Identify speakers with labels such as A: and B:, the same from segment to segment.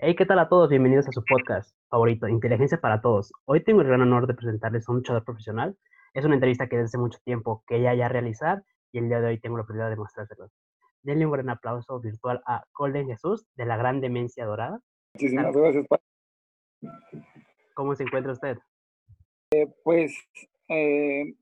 A: Hey, ¿qué tal a todos? Bienvenidos a su podcast favorito, Inteligencia para Todos. Hoy tengo el gran honor de presentarles a un luchador profesional. Es una entrevista que desde hace mucho tiempo quería ya realizar y el día de hoy tengo la oportunidad de mostrárselo. Denle un gran aplauso virtual a Golden Jesús de la Gran Demencia Dorada.
B: Muchísimas gracias.
A: ¿Cómo se encuentra usted?
B: Eh, pues eh,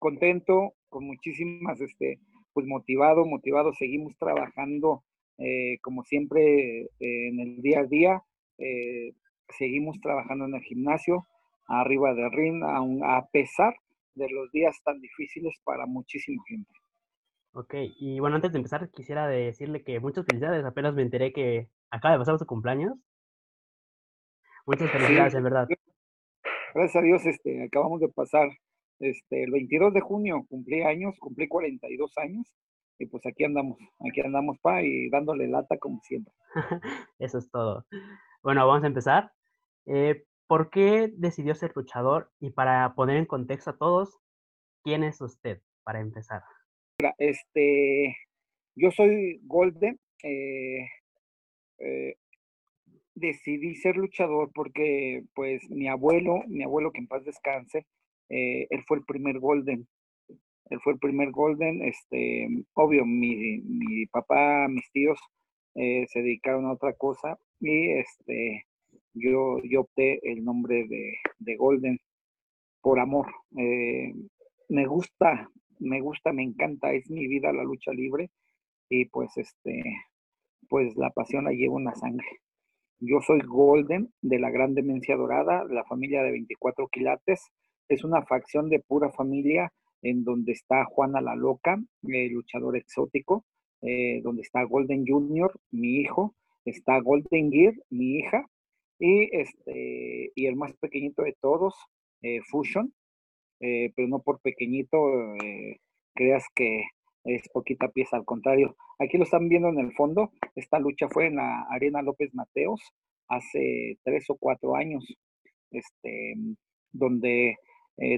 B: contento, con muchísimas, este, pues motivado, motivado. Seguimos trabajando eh, como siempre eh, en el día a día, eh, seguimos trabajando en el gimnasio, arriba de ring, a pesar de los días tan difíciles para muchísima gente.
A: Ok, y bueno, antes de empezar, quisiera decirle que muchas felicidades. Apenas me enteré que acaba de pasar su cumpleaños. Muchas felicidades, en verdad.
B: Gracias a Dios, este, acabamos de pasar este, el 22 de junio, cumplí años, cumplí 42 años y pues aquí andamos, aquí andamos, pa, y dándole lata como siempre.
A: Eso es todo. Bueno, vamos a empezar. Eh, ¿Por qué decidió ser luchador? Y para poner en contexto a todos, ¿quién es usted para empezar?
B: Este, yo soy Golden. Eh, eh, decidí ser luchador porque, pues, mi abuelo, mi abuelo que en paz descanse, él fue el primer Golden él fue el primer Golden. Este, obvio, mi, mi papá, mis tíos eh, se dedicaron a otra cosa y este, yo, yo opté el nombre de, de Golden por amor. Eh, me gusta, me gusta, me encanta, es mi vida la lucha libre y pues este, pues la pasión la llevo en la sangre. Yo soy Golden de la Gran Demencia Dorada, la familia de 24 quilates. Es una facción de pura familia en donde está Juana la Loca, el luchador exótico, eh, donde está Golden Junior, mi hijo, está Golden Gear, mi hija, y, este, y el más pequeñito de todos, eh, Fusion, eh, pero no por pequeñito creas que es poquita pieza, al contrario. Aquí lo están viendo en el fondo, esta lucha fue en la Arena López Mateos hace tres o cuatro años, este, donde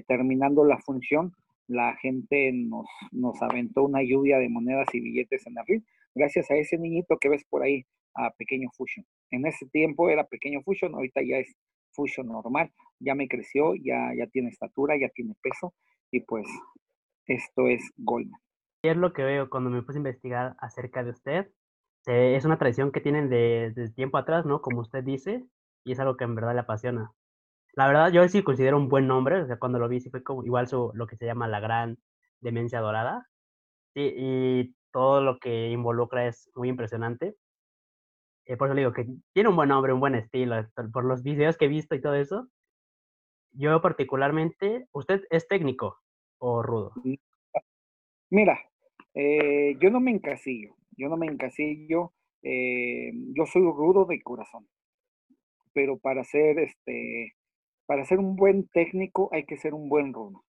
B: terminando la función, la gente nos, nos aventó una lluvia de monedas y billetes en ring, gracias a ese niñito que ves por ahí, a Pequeño Fusion. En ese tiempo era Pequeño Fusion, ahorita ya es Fusion normal, ya me creció, ya, ya tiene estatura, ya tiene peso, y pues esto es Goldman.
A: Es lo que veo cuando me puse a investigar acerca de usted. es una tradición que tienen desde de tiempo atrás, ¿no? Como usted dice, y es algo que en verdad le apasiona. La verdad, yo sí considero un buen nombre, o sea, cuando lo vi sí fue como igual su, lo que se llama la gran demencia dorada. Y todo lo que involucra es muy impresionante. Eh, por eso le digo que tiene un buen nombre, un buen estilo, por los videos que he visto y todo eso. Yo particularmente, ¿usted es técnico o rudo? Mm,
B: mira, eh, yo no me encasillo, yo no me encasillo, eh, yo soy rudo de corazón, pero para ser este, para ser un buen técnico hay que ser un buen rudo.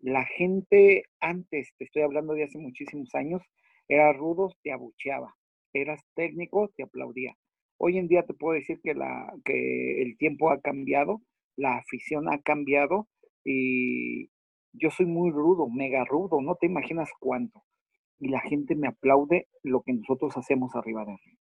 B: La gente antes, te estoy hablando de hace muchísimos años, era rudo, te abucheaba. Eras técnico, te aplaudía. Hoy en día te puedo decir que, el tiempo ha cambiado, la afición ha cambiado y yo soy muy rudo, mega rudo, no te imaginas cuánto. Y la gente me aplaude lo que nosotros hacemos arriba de él.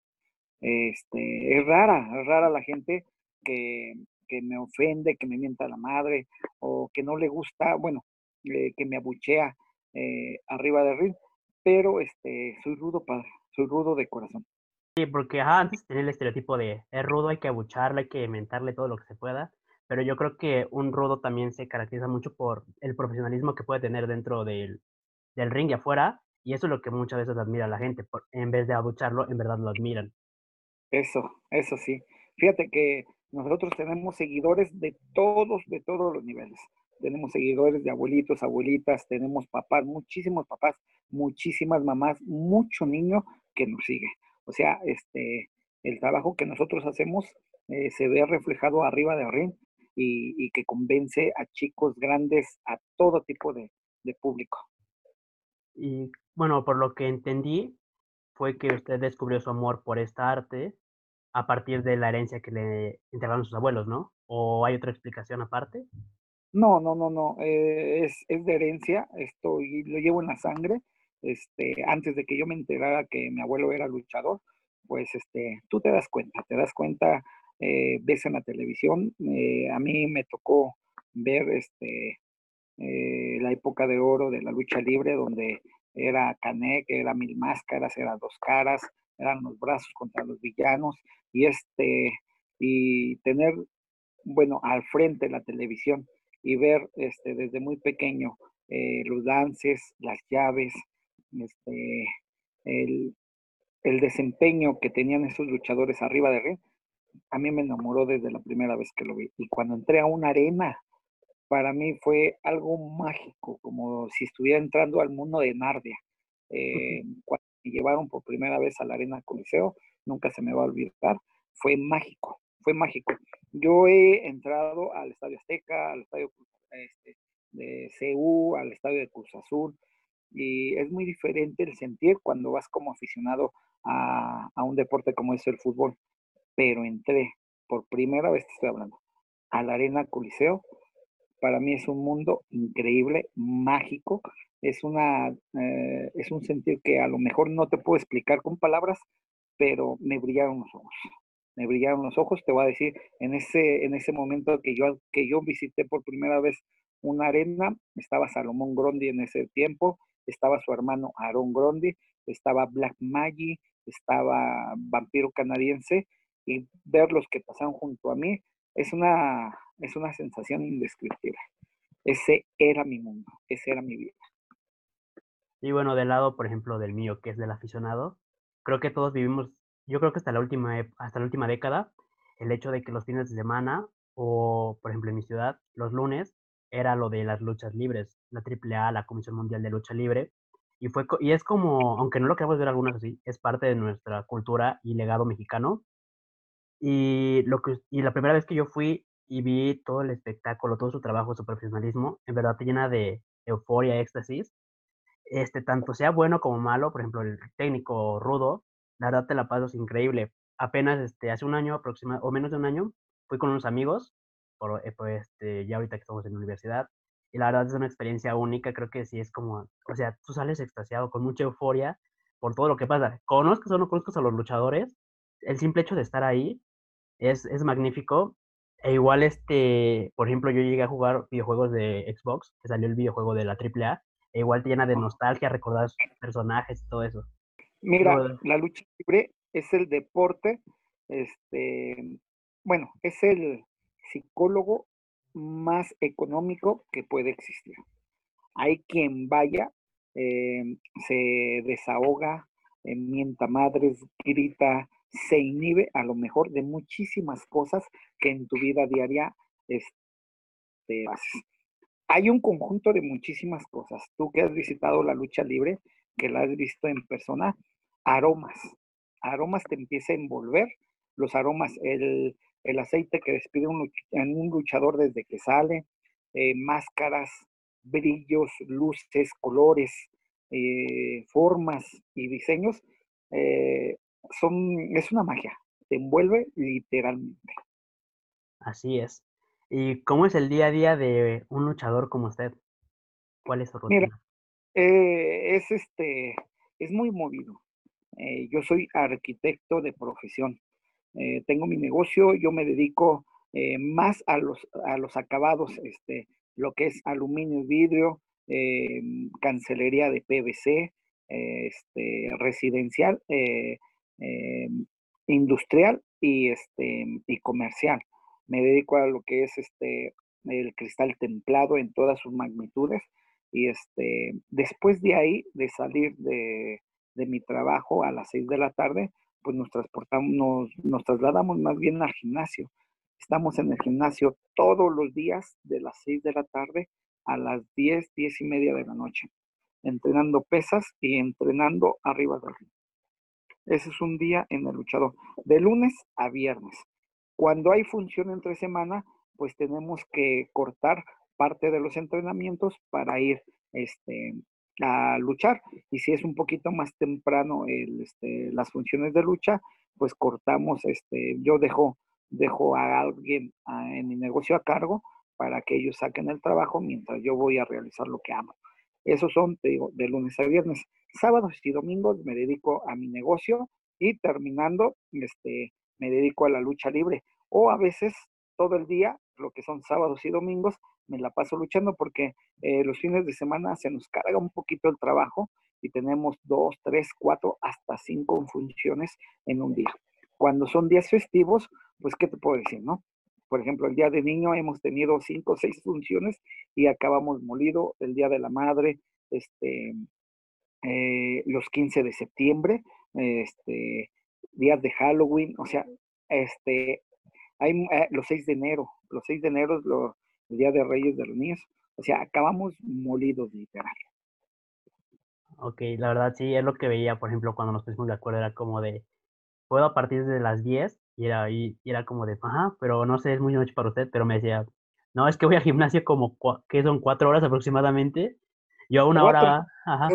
B: Este, es rara, es rara la gente que, que me ofende, que me mienta la madre o que no le gusta, bueno, eh, que me abuchea eh, arriba de ring, pero este, soy rudo, padre, soy rudo de corazón.
A: Sí, porque antes tenía el estereotipo de es rudo, hay que abucharle, hay que mentarle todo lo que se pueda, pero yo creo que un rudo también se caracteriza mucho por el profesionalismo que puede tener dentro del, del ring y afuera, y eso es lo que muchas veces admira a la gente, en vez de abucharlo, en verdad lo admiran.
B: Eso, eso sí. Fíjate que nosotros tenemos seguidores de todos, de todos los niveles. Tenemos seguidores de abuelitos, abuelitas, tenemos papás, muchísimos papás, muchísimas mamás, mucho niño que nos sigue. O sea, este, el trabajo que nosotros hacemos eh, se ve reflejado arriba de ring y, que convence a chicos grandes, a todo tipo de, de público.
A: Y bueno, por lo que entendí, fue que usted descubrió su amor por esta arte a partir de la herencia que le entregaron sus abuelos, ¿no? ¿O hay otra explicación aparte?
B: No, no, no, no. Eh, es, es, de herencia. Esto y lo llevo en la sangre. Este, antes de que yo me enterara que mi abuelo era luchador, pues este, tú te das cuenta, te das cuenta, eh, ves en la televisión, eh, a mí me tocó ver este, eh, la época de oro de la lucha libre, donde era Canek, era Mil Máscaras, era Dos Caras, eran los brazos contra los villanos, y este, y tener, bueno, al frente la televisión y ver este, desde muy pequeño los dances, las llaves, este, el, el desempeño que tenían esos luchadores arriba de ring, a mí me enamoró desde la primera vez que lo vi. Y cuando entré a una arena, para mí fue algo mágico, como si estuviera entrando al mundo de Nardia. Eh, cuando me llevaron por primera vez a la arena Coliseo, nunca se me va a olvidar, fue mágico, fue mágico. Yo he entrado al Estadio Azteca, al Estadio este, de CU, al Estadio de Cruz Azul, y es muy diferente el sentir cuando vas como aficionado a, un deporte como es el fútbol. Pero entré, por primera vez te estoy hablando, a la Arena Coliseo. Para mí es un mundo increíble, mágico. Es, una, eh, es un sentir que a lo mejor no te puedo explicar con palabras, pero me brillaron los ojos. Me brillaron los ojos, te voy a decir, en ese, en ese momento que yo, que yo visité por primera vez una arena, estaba Salomón Grondi en ese tiempo, estaba su hermano Aaron Grondi, estaba Black Maggie, estaba Vampiro Canadiense, y ver los que pasaron junto a mí es una, es una sensación indescriptible. Ese era mi mundo, ese era mi vida.
A: Y bueno, del lado, por ejemplo, del mío, que es del aficionado, creo que todos vivimos, yo creo que hasta la última, hasta la última década, el hecho de que los fines de semana, o por ejemplo en mi ciudad, los lunes, era lo de las luchas libres, la AAA, la Comisión Mundial de Lucha Libre, y, fue, y es como, aunque no lo queramos ver algunos así, es parte de nuestra cultura y legado mexicano. Y, lo que, y la primera vez que yo fui y vi todo el espectáculo, todo su trabajo, su profesionalismo, en verdad te llena de euforia, éxtasis. Este, tanto sea bueno como malo, por ejemplo, el técnico rudo, la verdad te la paso increíble. Apenas este, hace un año aproximadamente, o menos de un año, fui con unos amigos, por, pues, este, ya ahorita que estamos en la universidad, y la verdad es una experiencia única, creo que sí es como, o sea, tú sales extasiado con mucha euforia por todo lo que pasa. Conozcas o no conozcas a los luchadores, el simple hecho de estar ahí es, es magnífico. E igual, este, por ejemplo, yo llegué a jugar videojuegos de Xbox, que salió el videojuego de la AAA, igual te llena de nostalgia recordar sus personajes y todo eso.
B: Mira, la lucha libre es el deporte, este, bueno, es el psicólogo más económico que puede existir. Hay quien vaya, em, se desahoga, eh, mienta madres, grita, se inhibe a lo mejor de muchísimas cosas que en tu vida diaria este, haces. Hay un conjunto de muchísimas cosas. Tú que has visitado la lucha libre, que la has visto en persona, aromas. Aromas te empieza a envolver. Los aromas, el, el aceite que despide un, un luchador desde que sale, eh, máscaras, brillos, luces, colores, eh, formas y diseños, eh, son, es una magia, te envuelve literalmente.
A: Así es. ¿Y cómo es el día a día de un luchador como usted? ¿Cuál es su rutina?
B: Mira, es este, es muy movido. yo soy arquitecto de profesión. Eh, tengo mi negocio, yo me dedico eh, más a los, a los acabados, este, lo que es aluminio y vidrio, eh, cancelería de PVC, este, residencial, industrial y, este, y comercial. Me dedico a lo que es este, el cristal templado en todas sus magnitudes. Y este, después de ahí, de salir de, de mi trabajo a las 6 de la tarde, pues nos transportamos, nos, trasladamos más bien al gimnasio. Estamos en el gimnasio todos los días de las 6 de la tarde a las 10, 10 y media de la noche, entrenando pesas y entrenando arriba del ring. Ese es un día en el luchador, de lunes a viernes. Cuando hay función entre semana, pues tenemos que cortar parte de los entrenamientos para ir este, a luchar. Y si es un poquito más temprano el, este, las funciones de lucha, pues cortamos, este, yo dejo, dejo a alguien en mi negocio a cargo para que ellos saquen el trabajo mientras yo voy a realizar lo que amo. Esos son, te digo, de lunes a viernes. Sábados y domingos me dedico a mi negocio y terminando, este, me dedico a la lucha libre. O a veces todo el día, lo que son sábados y domingos, me la paso luchando porque eh, los fines de semana se nos carga un poquito el trabajo y tenemos dos, tres, cuatro, hasta cinco funciones en un día. Cuando son días festivos, pues, ¿qué te puedo decir, no? Por ejemplo, el día de niño hemos tenido cinco o seis funciones y acabamos molido. El día de la madre, este, eh, los 15 de septiembre, este, días de Halloween, o sea, este, hay eh, los 6 de enero, los 6 de enero es el Día de Reyes de los Niños, o sea, acabamos molidos literal.
A: Ok, la verdad sí, es lo que veía, por ejemplo, cuando nos pusimos de acuerdo, era como de, puedo a partir de las 10, y era, y, era como de, ajá, pero no sé, es muy noche para usted, pero me decía, no, es que voy al gimnasio como, que son cuatro horas aproximadamente, yo a una hora, ajá,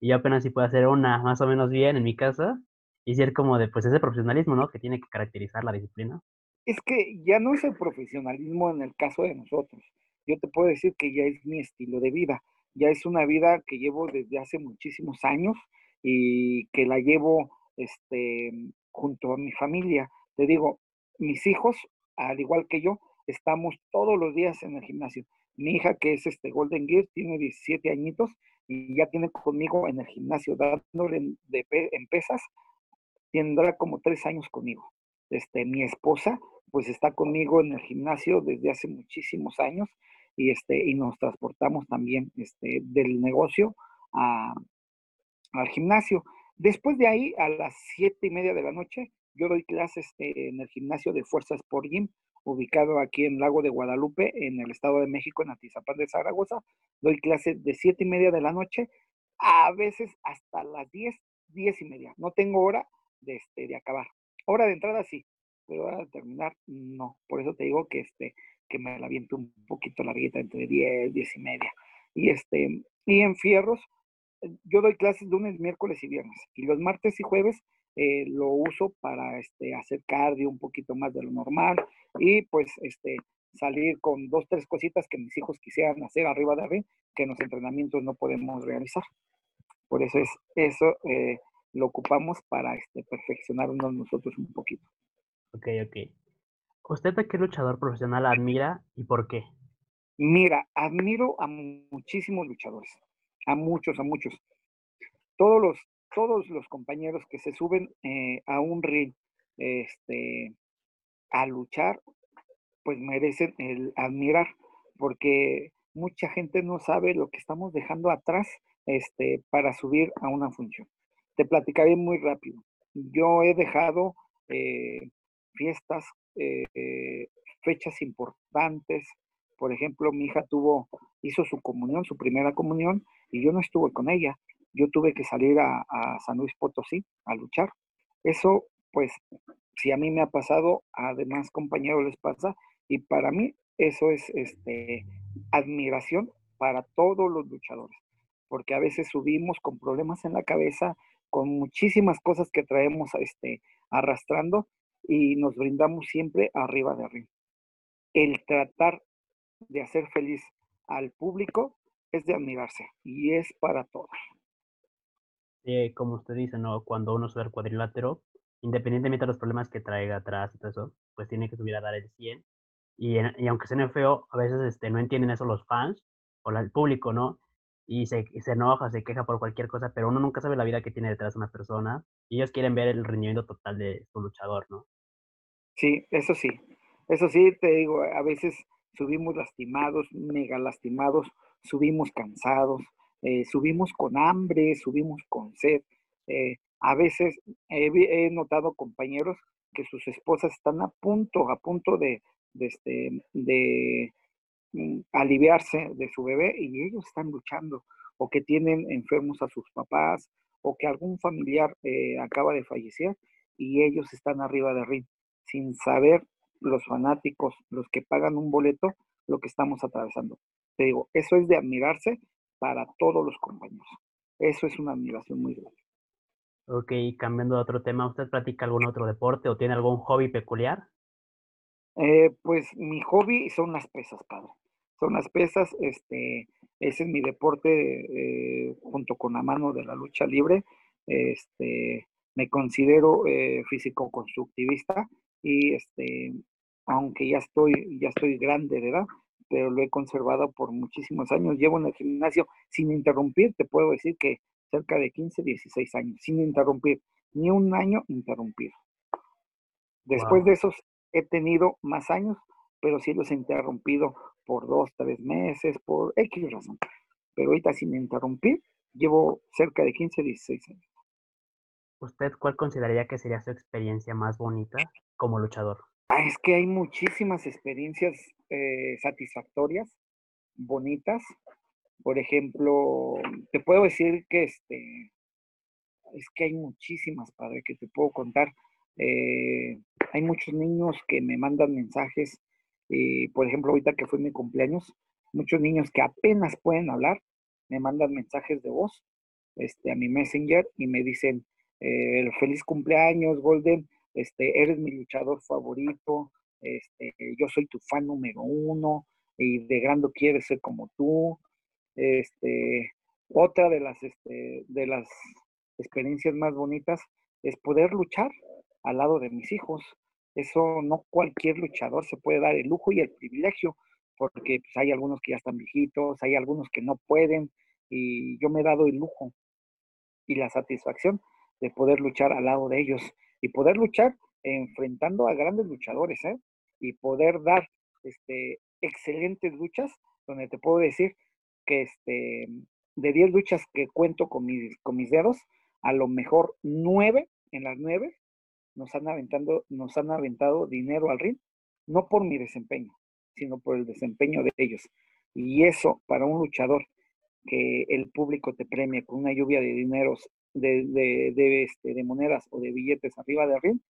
A: y yo apenas si puedo hacer una más o menos bien en mi casa, y ser como de, pues, ese profesionalismo, ¿no? Que tiene que caracterizar la disciplina.
B: Es que ya no es el profesionalismo en el caso de nosotros. Yo te puedo decir que ya es mi estilo de vida. Ya es una vida que llevo desde hace muchísimos años y que la llevo este, junto a mi familia. Te digo, mis hijos, al igual que yo, estamos todos los días en el gimnasio. Mi hija, que es este Golden Gear, tiene 17 añitos y ya tiene conmigo en el gimnasio dándole de, en pesas tendrá como tres años conmigo. Este, mi esposa, pues está conmigo en el gimnasio desde hace muchísimos años y, este, y nos transportamos también este, del negocio al gimnasio. Después de ahí, a las siete y media de la noche, yo doy clases eh, en el gimnasio de Fuerza Sport Gym, ubicado aquí en Lago de Guadalupe, en el Estado de México, en Atizapán de Zaragoza. Doy clases de siete y media de la noche, a veces hasta las diez, diez y media. No tengo hora, de, este, de acabar. Hora de entrada sí, pero hora de terminar no. Por eso te digo que, este, que me la viento un poquito larguita, entre 10, 10 y media. Y, este, y en fierros, yo doy clases lunes, miércoles y viernes. Y los martes y jueves eh, lo uso para este, hacer cardio un poquito más de lo normal y pues este, salir con dos, tres cositas que mis hijos quisieran hacer arriba de arriba, que en los entrenamientos no podemos realizar. Por eso es eso, eh, lo ocupamos para este, perfeccionarnos nosotros un poquito.
A: Ok, ok. ¿Usted a qué luchador profesional admira y por qué?
B: Mira, admiro a muchísimos luchadores, a muchos, a muchos. Todos los, todos los compañeros que se suben eh, a un ring este, a luchar, pues merecen el admirar, porque mucha gente no sabe lo que estamos dejando atrás este, para subir a una función. Te platicaré muy rápido. Yo he dejado eh, fiestas, eh, fechas importantes. Por ejemplo, mi hija tuvo, hizo su comunión, su primera comunión, y yo no estuve con ella. Yo tuve que salir a, San Luis Potosí a luchar. Eso, pues, si a mí me ha pasado, además compañeros les pasa, y para mí eso es este, admiración para todos los luchadores, porque a veces subimos con problemas en la cabeza, con muchísimas cosas que traemos este, arrastrando y nos brindamos siempre arriba de arriba. El tratar de hacer feliz al público es de admirarse y es para todos.
A: como usted dice, ¿no? Cuando uno sube al cuadrilátero, independientemente de los problemas que traiga atrás y todo eso, pues tiene que subir a dar el 100. Y, y aunque suene feo, a veces este, no entienden eso los fans o el público, ¿no? Y se, se, enoja, se queja por cualquier cosa, pero uno nunca sabe la vida que tiene detrás de una persona y ellos quieren ver el rendimiento total de su luchador, ¿no?
B: Sí, eso sí, eso sí, te digo, a veces subimos lastimados, mega lastimados, subimos cansados, eh, subimos con hambre, subimos con sed. Eh, a veces he, notado compañeros que sus esposas están a punto, a punto de, de, este, de aliviarse de su bebé y ellos están luchando o que tienen enfermos a sus papás o que algún familiar eh, acaba de fallecer y ellos están arriba de ring sin saber los fanáticos, los que pagan un boleto, lo que estamos atravesando. Te digo, eso es de admirarse para todos los compañeros. Eso es una admiración muy grande.
A: Ok, cambiando de otro tema, ¿usted practica algún otro deporte o tiene algún hobby peculiar?
B: Eh, pues mi hobby son las pesas, padre son las pesas, este, ese es mi deporte eh, junto con la mano de la lucha libre. Este, me considero eh, físico-constructivista y este, aunque ya estoy, ya estoy grande de edad, pero lo he conservado por muchísimos años. Llevo en el gimnasio sin interrumpir, te puedo decir que cerca de 15, 16 años, sin interrumpir, ni un año interrumpido. Después de esos he tenido más años, pero sí los he interrumpido por dos, tres meses, por X razón. Pero ahorita sin interrumpir, llevo cerca de 15, 16 años.
A: ¿Usted cuál consideraría que sería su experiencia más bonita como luchador?
B: Ah, es que hay muchísimas experiencias eh, satisfactorias, bonitas. Por ejemplo, te puedo decir que este, es que hay muchísimas, padre, que te puedo contar. Eh, hay muchos niños que me mandan mensajes, y por ejemplo, ahorita que fue mi cumpleaños, muchos niños que apenas pueden hablar, me mandan mensajes de voz este, a mi messenger y me dicen, eh, feliz cumpleaños, Golden, este, eres mi luchador favorito, este, yo soy tu fan número uno y de grande quieres ser como tú. Este, otra de las, este, de las experiencias más bonitas es poder luchar al lado de mis hijos. Eso no cualquier luchador se puede dar el lujo y el privilegio, porque pues, hay algunos que ya están viejitos, hay algunos que no pueden, y yo me he dado el lujo y la satisfacción de poder luchar al lado de ellos y poder luchar enfrentando a grandes luchadores, ¿eh? Y poder dar este, excelentes luchas, donde te puedo decir que este, de 10 luchas que cuento con mis, con mis dedos, a lo mejor 9, en las 9, nos han, aventando, nos han aventado dinero al ring, no por mi desempeño, sino por el desempeño de ellos. Y eso para un luchador que el público te premie con una lluvia de dineros de, de, este, de monedas o de billetes arriba de ring,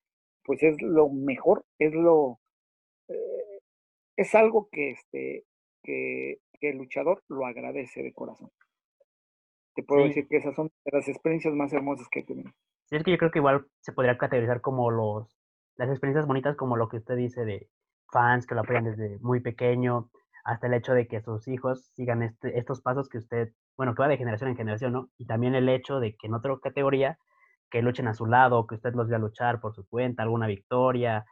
B: pues es lo mejor, es lo, eh, es algo que, este, que, el luchador lo agradece de corazón. Te puedo decir que esas son las experiencias más hermosas que he tenido.
A: Es que yo creo que igual se podría categorizar como los, las experiencias bonitas, como lo que usted dice de fans que lo apoyan desde muy pequeño, hasta el hecho de que sus hijos sigan este, estos pasos que usted bueno, que va de generación en generación, ¿no? Y también el hecho de que en otra categoría, que luchen a su lado, que usted los vea luchar por su cuenta, alguna victoria,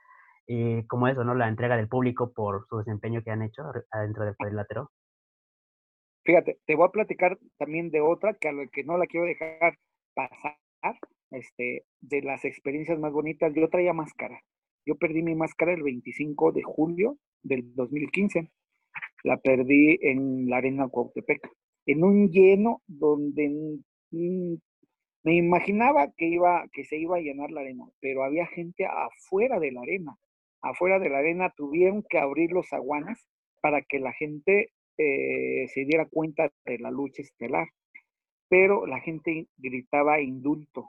A: y como eso, ¿no? La entrega del público por su desempeño que han hecho adentro del cuadrilátero.
B: Fíjate, te voy a platicar también de otra que a lo que no la quiero dejar pasar, este, de las experiencias más bonitas. Yo traía máscara. Yo perdí mi máscara el 25 de julio del 2015. La perdí en la arena Cuautepec en un lleno donde me imaginaba que, iba, que se iba a llenar la arena, pero había gente afuera de la arena. Afuera de la arena tuvieron que abrir los aguanas para que la gente eh, se diera cuenta de la lucha estelar. Pero la gente gritaba indulto.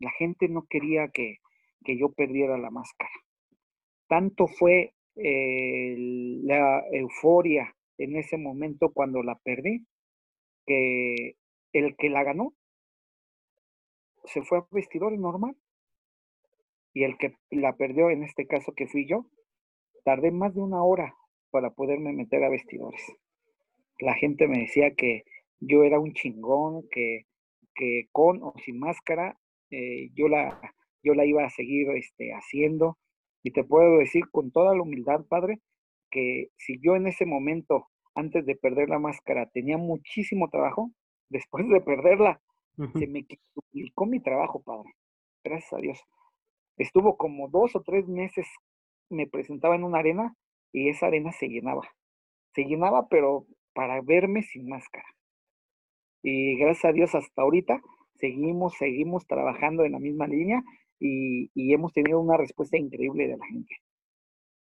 B: La gente no quería que, yo perdiera la máscara. Tanto fue eh, la euforia en ese momento cuando la perdí, que el que la ganó se fue a vestidor normal y el que la perdió, en este caso que fui yo, tardé más de una hora para poderme meter a vestidores. La gente me decía que yo era un chingón, que, que con o sin máscara eh, yo, la, yo la iba a seguir este, haciendo. Y te puedo decir con toda la humildad, padre, que si yo en ese momento antes de perder la máscara tenía muchísimo trabajo, después de perderla, se me duplicó mi trabajo, padre. Gracias a Dios. Estuvo como dos o tres meses, me presentaba en una arena y esa arena se llenaba. Se llenaba, pero para verme sin máscara. Y gracias a Dios hasta ahorita seguimos, seguimos trabajando en la misma línea y, y hemos tenido una respuesta increíble de la gente.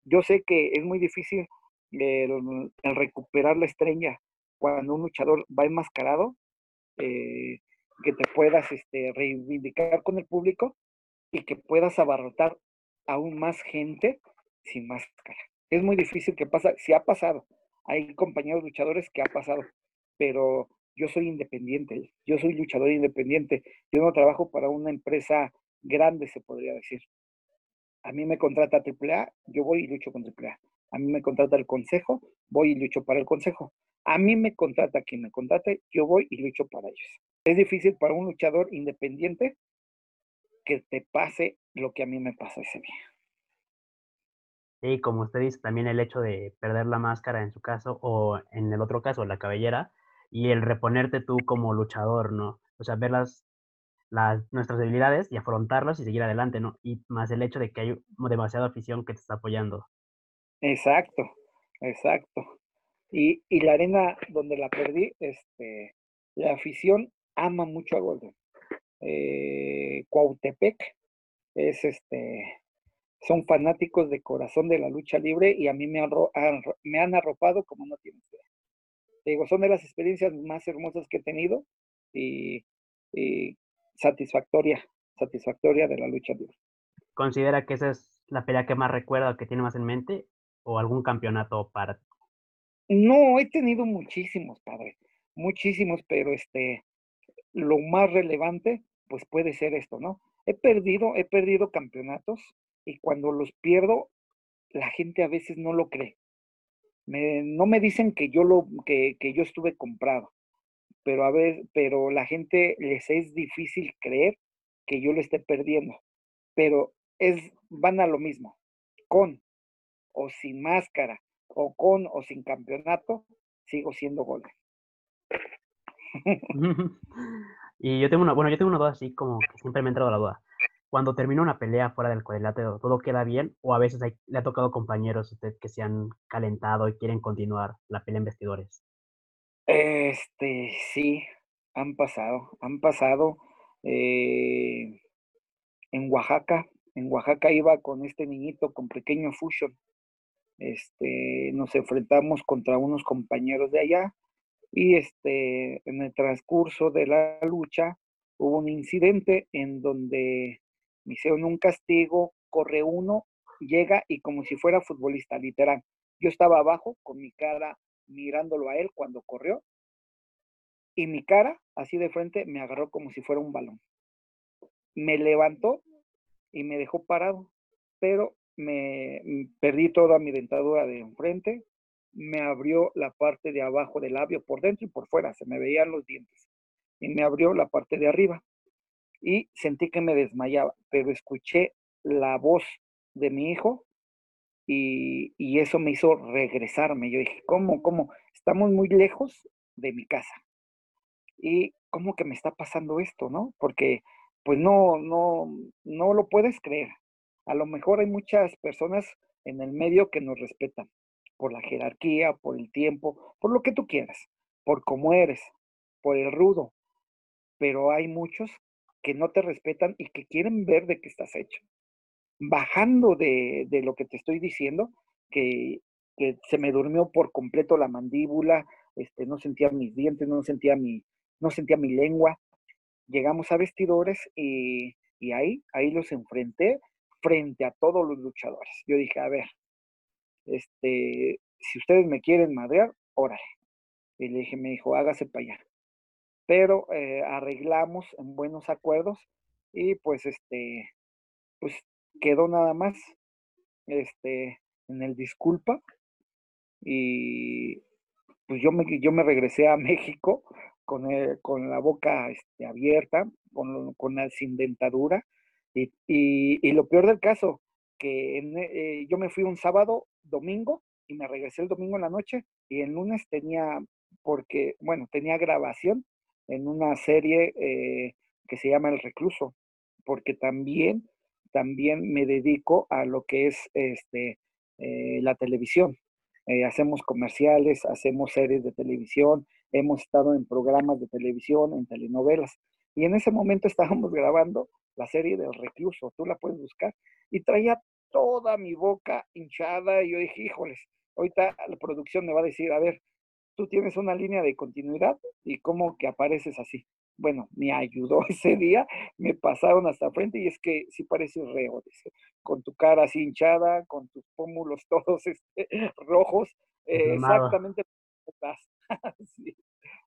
B: Yo sé que es muy difícil el, recuperar la estrella cuando un luchador va enmascarado, eh, que te puedas este, reivindicar con el público y que puedas abarrotar aún más gente sin máscara. Es muy difícil que pasa, si ha pasado, hay compañeros luchadores que ha pasado, pero yo soy independiente, yo soy luchador independiente, yo no trabajo para una empresa grande, se podría decir. A mí me contrata AAA, yo voy y lucho con AAA. A mí me contrata el consejo, voy y lucho para el consejo. A mí me contrata quien me contrate, yo voy y lucho para ellos. Es difícil para un luchador independiente que te pase lo que a mí me pasó ese día.
A: Sí, como usted dice, también el hecho de perder la máscara en su caso, o en el otro caso, la cabellera, y el reponerte tú como luchador, ¿no? O sea, ver las, las, nuestras debilidades y afrontarlas y seguir adelante, ¿no? Y más el hecho de que hay demasiada afición que te está apoyando.
B: Exacto, exacto. Y, y la arena donde la perdí, este, la afición ama mucho a Golden. Eh, Cuautepec es este, son fanáticos de corazón de la lucha libre y a mí me han, me han arropado como no tienen idea. Digo, son de las experiencias más hermosas que he tenido y, y satisfactoria, satisfactoria de la lucha libre.
A: ¿Considera que esa es la pelea que más recuerda, que tiene más en mente? ¿O algún campeonato para
B: no, he tenido muchísimos, padre, muchísimos, pero este, lo más relevante, pues puede ser esto, ¿no? He perdido, he perdido campeonatos y cuando los pierdo, la gente a veces no lo cree. No me dicen que yo lo, que, que yo estuve comprado, pero a ver, pero la gente les es difícil creer que yo lo esté perdiendo. Pero es, van a lo mismo, con o sin máscara, o con o sin campeonato, sigo siendo Golden.
A: y yo tengo una, bueno, yo tengo una duda así como siempre me ha entrado la duda. Cuando termina una pelea fuera del cuadrilátero, ¿todo queda bien? ¿O a veces le ha tocado compañeros usted que se han calentado y quieren continuar la pelea en vestidores?
B: Este, sí, han pasado, han pasado. Eh, en Oaxaca, en Oaxaca iba con este niñito con pequeño fusion este, nos enfrentamos contra unos compañeros de allá y este, en el transcurso de la lucha hubo un incidente en donde me un castigo, corre uno, llega y como si fuera futbolista, literal. Yo estaba abajo con mi cara mirándolo a él cuando corrió y mi cara, así de frente, me agarró como si fuera un balón. Me levantó y me dejó parado, pero me mm, perdí toda mi dentadura de enfrente, me abrió la parte de abajo del labio por dentro y por fuera, se me veían los dientes, y me abrió la parte de arriba. Y sentí que me desmayaba, pero escuché la voz de mi hijo y, y eso me hizo regresarme. Yo dije, ¿cómo, cómo? Estamos muy lejos de mi casa. Y cómo que me está pasando esto, ¿no? Porque pues no, no, no lo puedes creer a lo mejor hay muchas personas en el medio que nos respetan por la jerarquía, por el tiempo, por lo que tú quieras, por cómo eres, por el rudo, pero hay muchos que no te respetan y que quieren ver de qué estás hecho. Bajando de, de lo que te estoy diciendo, que, que, se me durmió por completo la mandíbula, este, no sentía mis dientes, no sentía mi, no sentía mi lengua. Llegamos a vestidores y, y ahí, ahí los enfrenté frente a todos los luchadores. Yo dije, a ver, este, si ustedes me quieren madrear, órale. Y le dije, me dijo, hágase para allá. Pero eh, arreglamos en buenos acuerdos y pues este, pues quedó nada más este, en el disculpa y pues yo me, yo me regresé a México con, con la boca este, abierta, con, con la, sin dentadura, y, lo peor del caso, que eh, yo me fui un sábado, domingo, y me regresé el domingo en la noche, y el lunes tenía, porque, bueno, tenía grabación en una serie eh, que se llama El Recluso, porque también, también me dedico a lo que es este, eh, la televisión. hacemos comerciales, hacemos series de televisión, hemos estado en programas de televisión, en telenovelas. Y en ese momento estábamos grabando la serie del recluso, tú la puedes buscar, y traía toda mi boca hinchada y yo dije, híjoles, ahorita la producción me va a decir, a ver, tú tienes una línea de continuidad y cómo que apareces así. Bueno, me ayudó ese día, me pasaron hasta frente y es que sí pareces reo, con tu cara así hinchada, con tus pómulos todos este, rojos, eh, exactamente.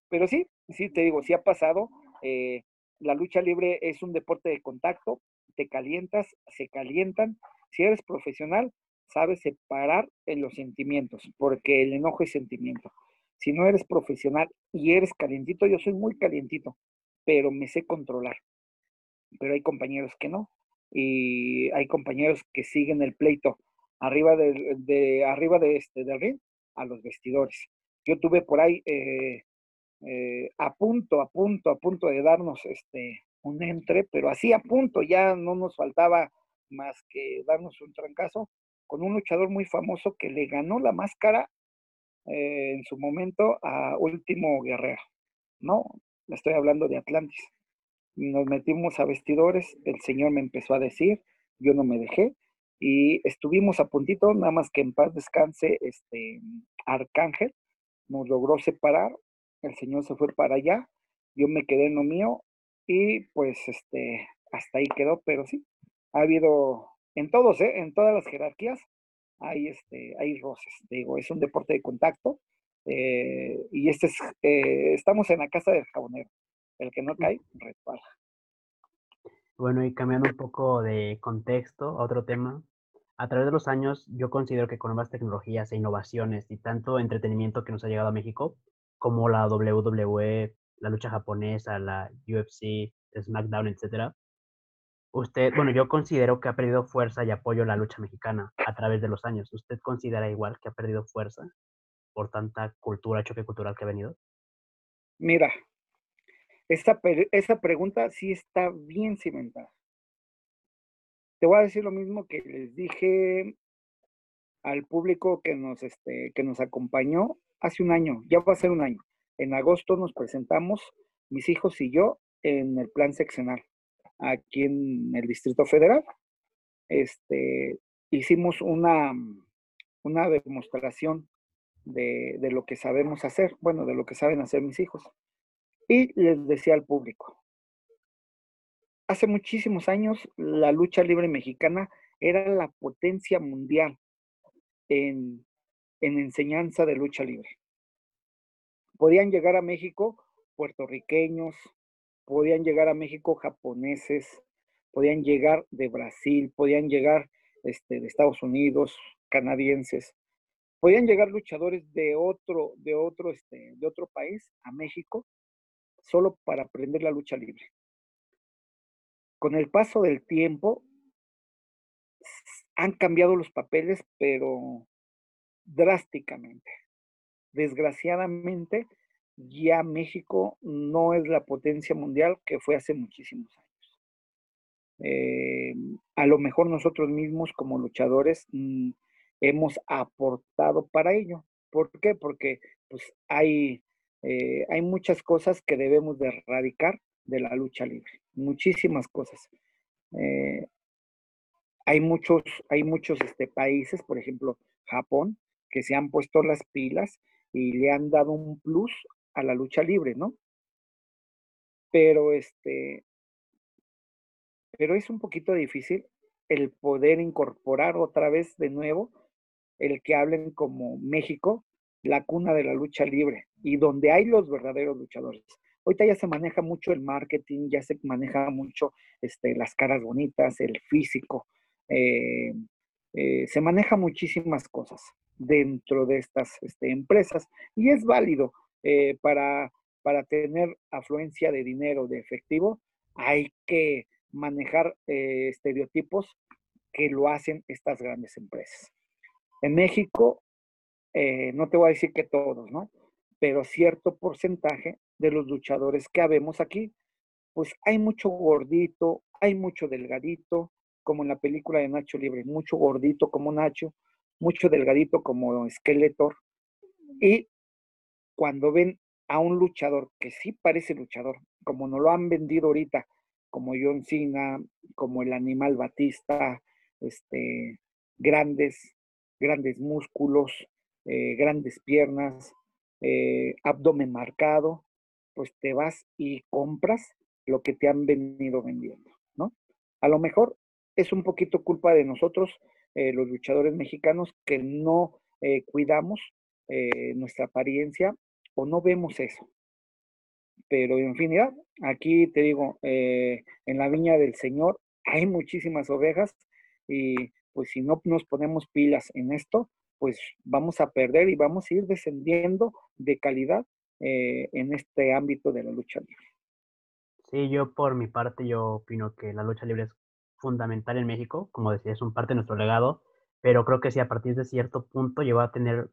B: Pero sí, sí, te digo, sí ha pasado. Eh, la lucha libre es un deporte de contacto, te calientas, se calientan. Si eres profesional, sabes separar en los sentimientos, porque el enojo es sentimiento. Si no eres profesional y eres calientito, yo soy muy calientito, pero me sé controlar. pero hay compañeros que no. Y hay compañeros que siguen el pleito arriba de, arriba de este del ring a los vestidores. Yo tuve por ahí eh, eh, a punto, a punto, a punto de darnos este un entre, pero así a punto, ya no nos faltaba más que darnos un trancazo con un luchador muy famoso que le ganó la máscara eh, en su momento a Último Guerrero, ¿no? Estoy hablando de Atlantis. Nos metimos a vestidores, el señor me empezó a decir, yo no me dejé, y estuvimos a puntito, nada más que en paz descanse este Arcángel, nos logró separar, el señor se fue para allá, yo me quedé en lo mío y pues este hasta ahí quedó, pero sí, ha habido en todos, ¿eh? en todas las jerarquías hay este hay roces, digo, es un deporte de contacto eh, y este es, eh, estamos en la casa del jabonero, el que no cae, resbala.
A: Bueno, y cambiando un poco de contexto, otro tema, a través de los años yo considero que con nuevas tecnologías e innovaciones y tanto entretenimiento que nos ha llegado a México, como la WWE, la lucha japonesa, la UFC, SmackDown, etcétera, usted, bueno, yo considero que ha perdido fuerza y apoyo a la lucha mexicana a través de los años. ¿Usted considera igual que ha perdido fuerza por tanta cultura, choque cultural que ha venido?
B: Mira, esa pregunta sí está bien cimentada. Te voy a decir lo mismo que les dije al público que nos, este, que nos acompañó hace un año, ya va a ser un año. En agosto nos presentamos, mis hijos y yo, en el plan seccional, aquí en el Distrito Federal. Este, hicimos una, una demostración de, de lo que sabemos hacer, bueno, de lo que saben hacer mis hijos. Y les decía al público, hace muchísimos años la lucha libre mexicana era la potencia mundial en, enseñanza de lucha libre. Podían llegar a México puertorriqueños, podían llegar a México japoneses, podían llegar de Brasil, podían llegar este, de Estados Unidos, canadienses, podían llegar luchadores de otro, de otro, este, de otro país a México solo para aprender la lucha libre. Con el paso del tiempo han cambiado los papeles, pero drásticamente. Desgraciadamente, ya México no es la potencia mundial que fue hace muchísimos años. Eh, a lo mejor nosotros mismos como luchadores mm, hemos aportado para ello. ¿Por qué? Porque pues, hay eh, hay muchas cosas que debemos de erradicar de la lucha libre, muchísimas cosas. Eh, hay muchos, hay muchos este, países, por ejemplo, Japón, que se han puesto las pilas y le han dado un plus a la lucha libre, ¿no? Pero este, pero es un poquito difícil el poder incorporar otra vez de nuevo el que hablen como México la cuna de la lucha libre y donde hay los verdaderos luchadores. Ahorita ya se maneja mucho el marketing, ya se maneja mucho este, las caras bonitas, el físico, eh, eh, se maneja muchísimas cosas dentro de estas este, empresas y es válido eh, para, para tener afluencia de dinero, de efectivo, hay que manejar estereotipos que lo hacen estas grandes empresas. En México eh, no te voy a decir que todos, ¿no? Pero cierto porcentaje de los luchadores que habemos aquí, pues hay mucho gordito, hay mucho delgadito, como en la película de Nacho Libre, mucho gordito como Nacho, mucho delgadito como Skeletor. Y cuando ven a un luchador que sí parece luchador, como nos lo han vendido ahorita, como John Cena, como el animal Batista, este, grandes, grandes músculos, eh, grandes piernas, eh, abdomen marcado, pues te vas y compras lo que te han venido vendiendo, ¿no? A lo mejor es un poquito culpa de nosotros, eh, los luchadores mexicanos, que no cuidamos nuestra apariencia o no vemos eso. Pero en fin, aquí te digo, en la viña del Señor hay muchísimas ovejas y pues si no nos ponemos pilas en esto, pues vamos a perder y vamos a ir descendiendo de calidad eh, en este ámbito de la lucha libre.
A: Sí, yo por mi parte, yo opino que la lucha libre es fundamental en México, como decía, es un parte de nuestro legado, pero creo que sí, a partir de cierto punto llegó a tener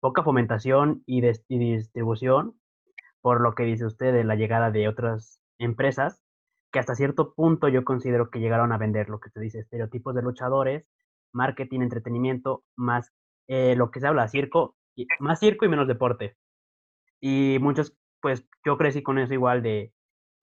A: poca fomentación y, distribución, por lo que dice usted de la llegada de otras empresas, que hasta cierto punto yo considero que llegaron a vender lo que se dice, estereotipos de luchadores, marketing, entretenimiento, más eh, lo que se habla, circo, más circo y menos deporte. Y muchos, pues yo crecí con eso igual de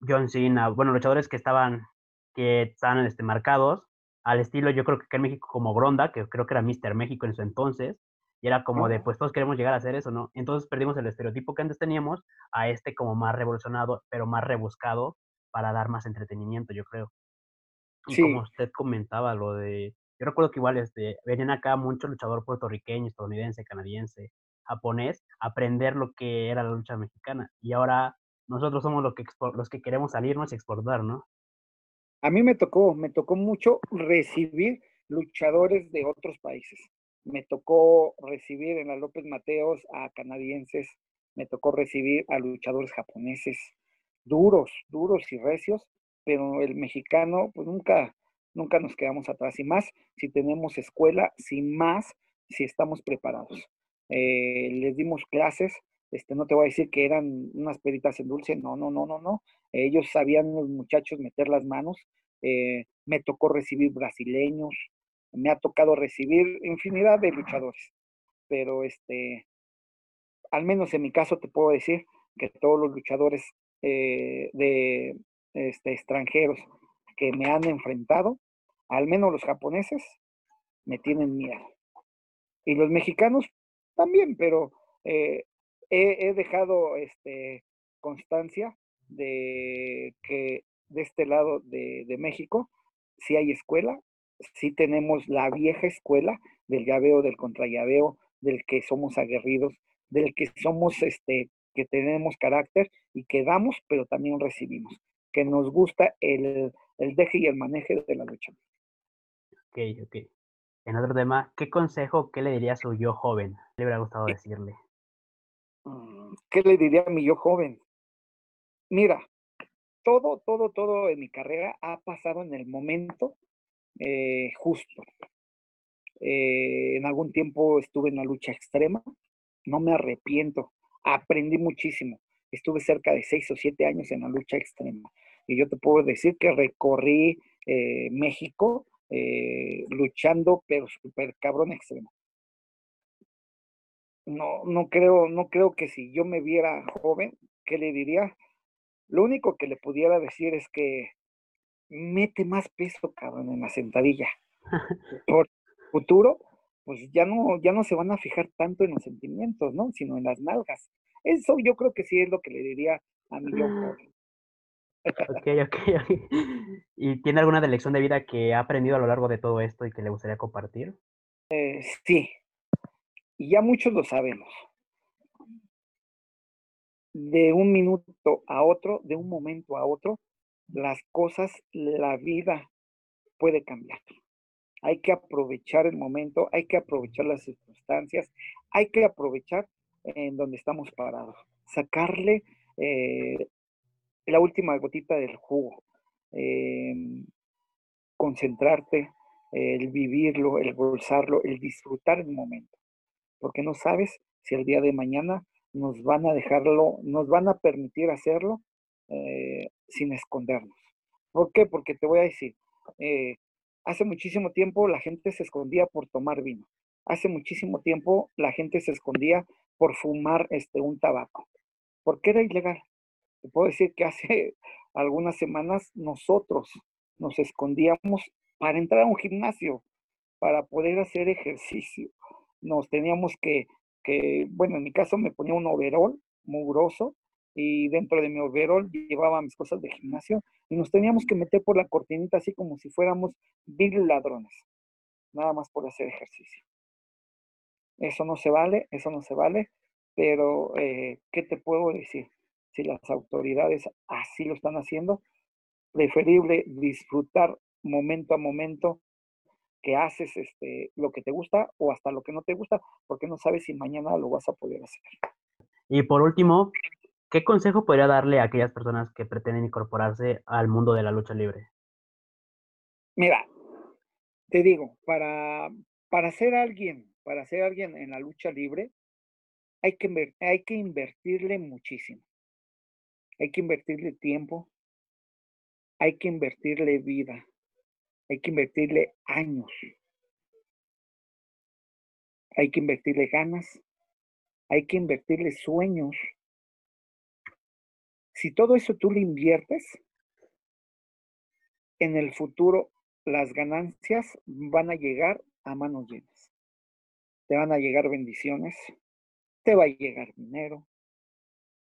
A: John Cena, bueno, luchadores que estaban, que estaban este, marcados al estilo, yo creo que acá en México como Gronda, que creo que era Mr. México en su entonces, y era como de, pues todos queremos llegar a hacer eso, ¿no? Entonces perdimos el estereotipo que antes teníamos a este como más revolucionado, pero más rebuscado para dar más entretenimiento, yo creo. Y como usted comentaba, lo de, yo recuerdo que igual este, venían acá mucho luchador puertorriqueño, estadounidense, canadiense, japonés, aprender lo que era la lucha mexicana. Y ahora nosotros somos los que, los que queremos salirnos y exportar, ¿no?
B: A mí me tocó, me tocó mucho recibir luchadores de otros países me tocó recibir en la López Mateos a canadienses, me tocó recibir a luchadores japoneses, duros, duros y recios, pero el mexicano, pues nunca, nunca nos quedamos atrás, y más si tenemos escuela, sin más si estamos preparados. Eh, les dimos clases, este, no te voy a decir que eran unas peritas en dulce, no, no, no, no, no. Ellos sabían los muchachos meter las manos. Eh, me tocó recibir brasileños, me ha tocado recibir infinidad de luchadores, pero este, al menos en mi caso te puedo decir que todos los luchadores eh, de este, extranjeros que me han enfrentado, al menos los japoneses, me tienen miedo. Y los mexicanos también, pero eh, he, dejado este, constancia de que de este lado de, México sí hay escuela sí tenemos la vieja escuela del llaveo, del contrallaveo, del que somos aguerridos, del que somos, este, que tenemos carácter y que damos, pero también recibimos, que nos gusta el, el deje y el maneje de la lucha.
A: Ok, ok. En otro tema, ¿qué consejo, qué le diría a su yo joven? ¿Qué le hubiera gustado decirle?
B: Mm, ¿Qué le diría a mi yo joven? Mira, todo, todo, todo en mi carrera ha pasado en el momento eh, justo. Eh, en algún tiempo estuve en la lucha extrema, no me arrepiento, aprendí muchísimo. Estuve cerca de seis o siete años en la lucha extrema. Y yo te puedo decir que recorrí eh, México luchando, pero súper cabrón extremo. No, no creo, no creo que si yo me viera joven, ¿qué le diría? Lo único que le pudiera decir es que mete más peso, cabrón, en la sentadilla. Por futuro, pues ya no, ya no se van a fijar tanto en los sentimientos, ¿no? Sino en las nalgas. Eso yo creo que sí es lo que le diría a mi yo
A: ah. Ok, ok, ¿Y tiene alguna lección de vida que ha aprendido a lo largo de todo esto y que le gustaría compartir?
B: Eh, sí, y ya muchos lo sabemos. De un minuto a otro, de un momento a otro, las cosas, la vida puede cambiar. Hay que aprovechar el momento, hay que aprovechar las circunstancias, hay que aprovechar en donde estamos parados, sacarle eh, la última gotita del jugo, em, concentrarte, el vivirlo, el gozarlo, el disfrutar el momento, porque no sabes si el día de mañana nos van a dejarlo, nos van a permitir hacerlo eh, sin escondernos. ¿Por qué? Porque te voy a decir, eh, hace muchísimo tiempo la gente se escondía por tomar vino. Hace muchísimo tiempo la gente se escondía por fumar este, un tabaco, porque era ilegal. Te puedo decir que hace algunas semanas nosotros nos escondíamos para entrar a un gimnasio, para poder hacer ejercicio. Nos teníamos que, que bueno, en mi caso me ponía un overol mugroso y dentro de mi overol llevaba mis cosas de gimnasio y nos teníamos que meter por la cortinita así como si fuéramos vil ladrones, nada más por hacer ejercicio. Eso no se vale, eso no se vale, pero eh, ¿qué te puedo decir? Si las autoridades así lo están haciendo, preferible disfrutar momento a momento que haces este, lo que te gusta o hasta lo que no te gusta, porque no sabes si mañana lo vas a poder hacer.
A: Y por último, ¿qué consejo podría darle a aquellas personas que pretenden incorporarse al mundo de la lucha libre?
B: Mira, te digo, para, para ser alguien, para ser alguien en la lucha libre, hay que, hay que invertirle muchísimo. Hay que invertirle tiempo, hay que invertirle vida, hay que invertirle años, hay que invertirle ganas, hay que invertirle sueños. Si todo eso tú le inviertes, en el futuro las ganancias van a llegar a manos llenas. Te van a llegar bendiciones, te va a llegar dinero,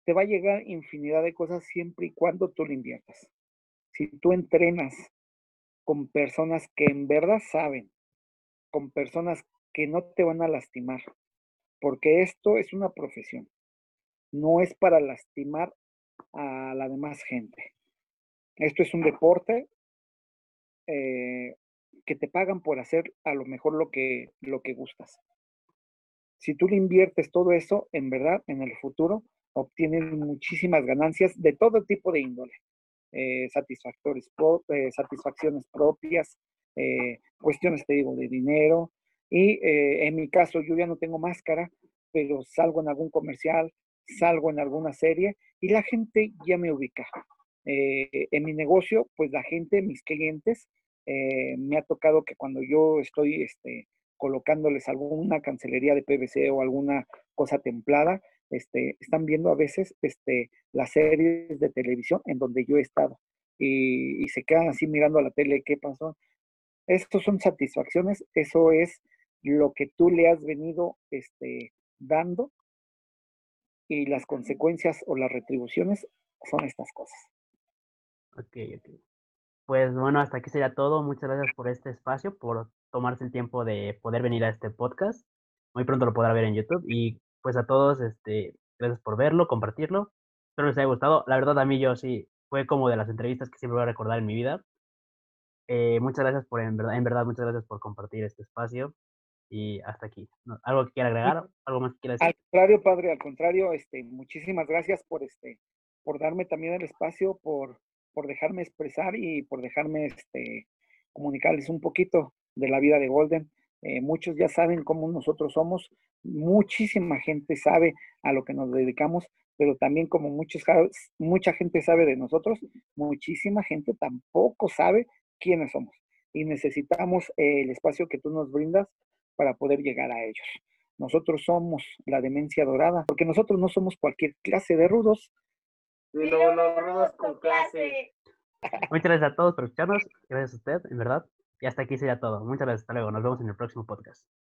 B: te va a llegar infinidad de cosas siempre y cuando tú le inviertas. Si tú entrenas con personas que en verdad saben, con personas que no te van a lastimar, porque esto es una profesión, no es para lastimar a la demás gente. Esto es un deporte eh, que te pagan por hacer a lo mejor lo que, lo que gustas. Si tú le inviertes todo eso, en verdad, en el futuro, obtienes muchísimas ganancias de todo tipo de índole. Eh, satisfactores, eh, satisfacciones propias, cuestiones, te digo, de dinero. Y en mi caso, yo ya no tengo máscara, pero salgo en algún comercial, salgo en alguna serie y la gente ya me ubica. Eh, en mi negocio, pues la gente, mis clientes, eh, me ha tocado que cuando yo estoy este, colocándoles alguna cancelería de PVC o alguna cosa templada, este, están viendo a veces este, las series de televisión en donde yo he estado y, se quedan así mirando a la tele, ¿qué pasó? Estos son satisfacciones, eso es lo que tú le has venido este, dando y las consecuencias o las retribuciones son estas cosas.
A: Ok, ok. Pues bueno, hasta aquí sería todo. Muchas gracias por este espacio, por tomarse el tiempo de poder venir a este podcast. Muy pronto lo podrá ver en YouTube. Y pues a todos, este, gracias por verlo, compartirlo. Espero les haya gustado. La verdad, a mí yo sí, fue como de las entrevistas que siempre voy a recordar en mi vida. Eh, muchas gracias por, en verdad, en verdad, muchas gracias por compartir este espacio. Y hasta aquí. ¿Algo que quiera agregar? ¿Algo más que quiera decir?
B: Al contrario, padre, al contrario, este, muchísimas gracias por este, por darme también el espacio, por, por dejarme expresar y por dejarme este, comunicarles un poquito de la vida de Golden. Eh, muchos ya saben cómo nosotros somos, muchísima gente sabe a lo que nos dedicamos, pero también como muchos, mucha gente sabe de nosotros, muchísima gente tampoco sabe quiénes somos. Y necesitamos el espacio que tú nos brindas para poder llegar a ellos. Nosotros somos la demencia dorada, porque nosotros no somos cualquier clase de rudos,
C: sino los rudos con clase.
A: Muchas gracias a todos por escucharnos. Gracias a usted, en verdad. Y hasta aquí sería todo. Muchas gracias. Hasta luego. Nos vemos en el próximo podcast.